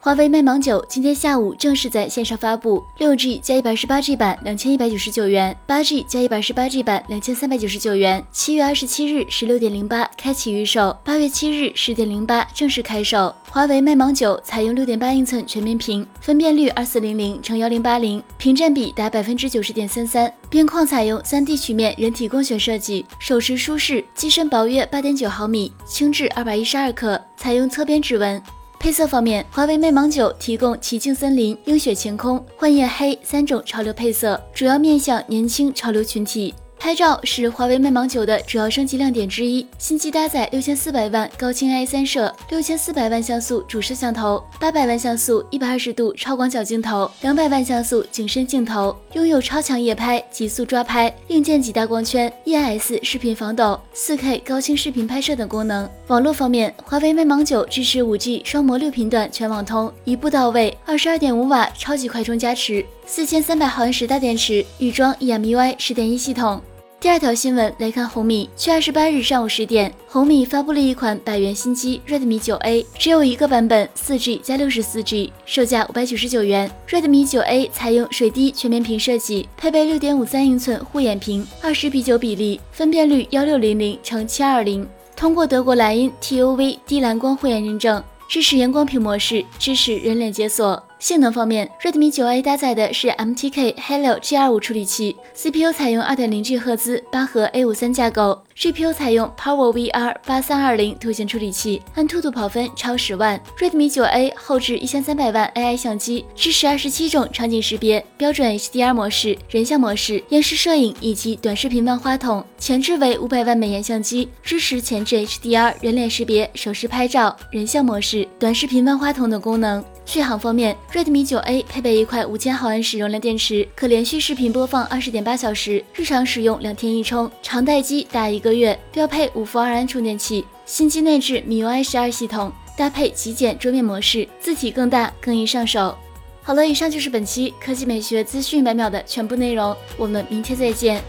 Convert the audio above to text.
华为 Mate 芒九今天下午正式在线上发布，六 G 加一百二十八 G 版两千一百九十九元，八 G 加一百二十八 G 版两千三百九十九元。七月二十七日十六点零八开启预售，八月七日十点零八正式开售。华为 Mate 芒九采用六点八英寸全面屏，分辨率二四零零乘幺零八零，屏占比达百分之九十点三三，边框采用三 D 曲面人体工学设计，手持舒适，机身薄约八点九毫米，轻质二百一十二克，采用侧边指纹。配色方面，华为魅芒九提供奇境森林、樱雪晴空、幻夜黑三种潮流配色，主要面向年轻潮流群体。拍照是华为 Mate 芒九的主要升级亮点之一，新机搭载六千四百万高清 AI 三摄、六千四百万像素主摄像头、八百万像素一百二十度超广角镜头、两百万像素景深镜头，拥有超强夜拍、极速抓拍、硬件级大光圈、EIS 视频防抖、四 K 高清视频拍摄等功能。网络方面，华为 Mate 芒九支持五 G 双模六频段全网通，一步到位，二十二点五瓦超级快充加持，四千三百毫安时大电池，预装 EMUI 十点一系统。第二条新闻来看红米。七月二十八日上午十点，红米发布了一款百元新机 Redmi 9A，只有一个版本，四 G 加六十四 G，售价五百九十九元。Redmi 9A 采用水滴全面屏设计，配备六点五三英寸护眼屏，二十比九比例，分辨率幺六零零乘七二零，通过德国莱茵 TUV 低蓝光护眼认证，支持阳光屏模式，支持人脸解锁。性能方面，Redmi 9A 搭载的是 MTK Helio G25 处理器，CPU 采用 2.0G 赫兹八核 A53 架构，GPU 采用 PowerVR 8320图形处理器，按兔兔跑分超十万。Redmi 9A 后置一千三百万 AI 相机，支持二十七种场景识别，标准 HDR 模式、人像模式、延时摄影以及短视频万花筒。前置为五百万美颜相机，支持前置 HDR、人脸识别、手势拍照、人像模式、短视频万花筒等功能。续航方面，Redmi 9A 配备一块五千毫安时容量电池，可连续视频播放二十点八小时，日常使用两天一充，长待机达一个月。标配五伏二安充电器，新机内置 MIUI 十二系统，搭配极简桌面模式，字体更大更易上手。好了，以上就是本期科技美学资讯百秒的全部内容，我们明天再见。